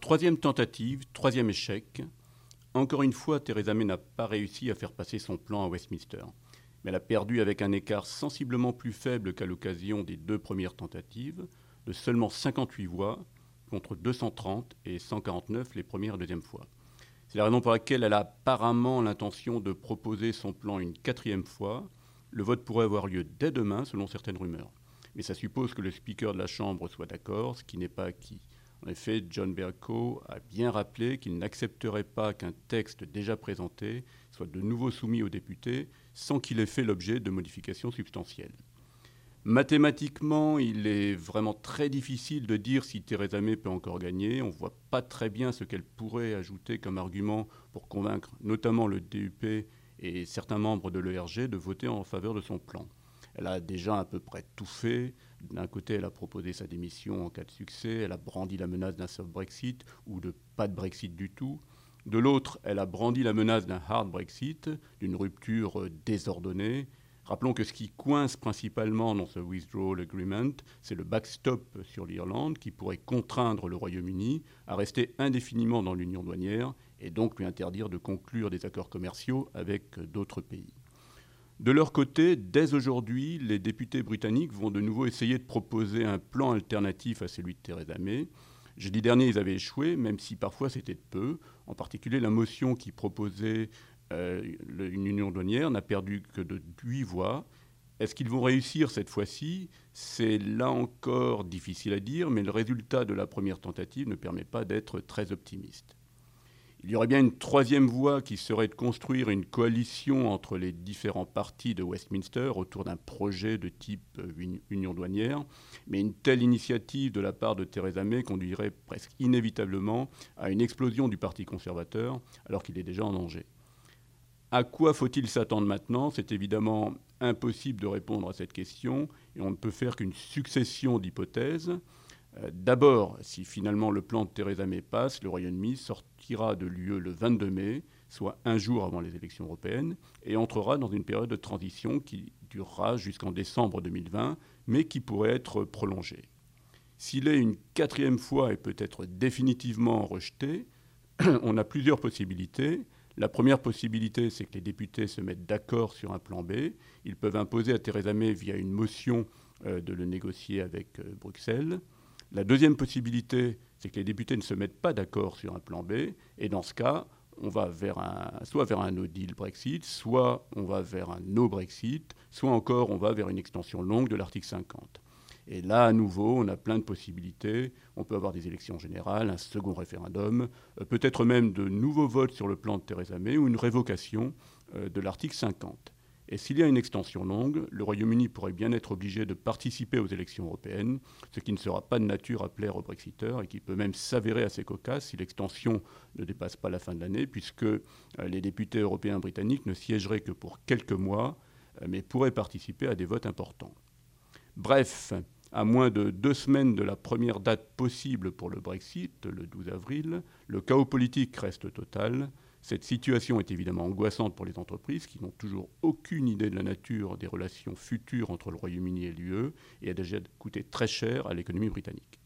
Troisième tentative, troisième échec. Encore une fois, Theresa May n'a pas réussi à faire passer son plan à Westminster. Mais elle a perdu avec un écart sensiblement plus faible qu'à l'occasion des deux premières tentatives, de seulement 58 voix contre 230 et 149 les premières et deuxième fois. C'est la raison pour laquelle elle a apparemment l'intention de proposer son plan une quatrième fois. Le vote pourrait avoir lieu dès demain, selon certaines rumeurs. Mais ça suppose que le speaker de la Chambre soit d'accord, ce qui n'est pas acquis. En effet, John Bercow a bien rappelé qu'il n'accepterait pas qu'un texte déjà présenté soit de nouveau soumis aux députés sans qu'il ait fait l'objet de modifications substantielles. Mathématiquement, il est vraiment très difficile de dire si Theresa May peut encore gagner. On ne voit pas très bien ce qu'elle pourrait ajouter comme argument pour convaincre notamment le DUP et certains membres de l'ERG de voter en faveur de son plan. Elle a déjà à peu près tout fait. D'un côté, elle a proposé sa démission en cas de succès, elle a brandi la menace d'un soft Brexit ou de pas de Brexit du tout. De l'autre, elle a brandi la menace d'un hard Brexit, d'une rupture désordonnée. Rappelons que ce qui coince principalement dans ce withdrawal agreement, c'est le backstop sur l'Irlande qui pourrait contraindre le Royaume-Uni à rester indéfiniment dans l'union douanière et donc lui interdire de conclure des accords commerciaux avec d'autres pays. De leur côté, dès aujourd'hui, les députés britanniques vont de nouveau essayer de proposer un plan alternatif à celui de Theresa May. Jeudi dernier, ils avaient échoué, même si parfois c'était de peu. En particulier, la motion qui proposait euh, une union douanière n'a perdu que de 8 voix. Est-ce qu'ils vont réussir cette fois-ci? C'est là encore difficile à dire, mais le résultat de la première tentative ne permet pas d'être très optimiste. Il y aurait bien une troisième voie qui serait de construire une coalition entre les différents partis de Westminster autour d'un projet de type euh, union douanière, mais une telle initiative de la part de Theresa May conduirait presque inévitablement à une explosion du Parti conservateur alors qu'il est déjà en danger. À quoi faut-il s'attendre maintenant? C'est évidemment impossible de répondre à cette question et on ne peut faire qu'une succession d'hypothèses. Euh, d'abord, si finalement le plan de Theresa May passe, le Royaume-Uni sortira de l'UE le 22 mai, soit un jour avant les élections européennes, et entrera dans une période de transition qui durera jusqu'en décembre 2020, mais qui pourrait être prolongée. S'il est une quatrième fois et peut-être définitivement rejeté, on a plusieurs possibilités. La première possibilité, c'est que les députés se mettent d'accord sur un plan B. Ils peuvent imposer à Theresa May, via une motion, euh, de le négocier avec euh, Bruxelles. La deuxième possibilité, c'est que les députés ne se mettent pas d'accord sur un plan B. Et dans ce cas, on va vers un, soit vers un no deal Brexit, soit on va vers un no Brexit, soit encore on va vers une extension longue de l'article 50. Et là, à nouveau, on a plein de possibilités. On peut avoir des élections générales, un second référendum, euh, peut-être même de nouveaux votes sur le plan de Theresa May ou une révocation euh, de l'article 50. Et s'il y a une extension longue, le Royaume-Uni pourrait bien être obligé de participer aux élections européennes, ce qui ne sera pas de nature à plaire aux Brexiteurs et qui peut même s'avérer assez cocasse si l'extension ne dépasse pas la fin de l'année, puisque euh, les députés européens britanniques ne siégeraient que pour quelques mois, mais pourraient participer à des votes importants. Bref, à moins de deux semaines de la première date possible pour le Brexit, le 12 avril, le chaos politique reste total. Cette situation est évidemment angoissante pour les entreprises qui n'ont toujours aucune idée de la nature des relations futures entre le Royaume-Uni et l'UE et a déjà coûté très cher à l'économie britannique.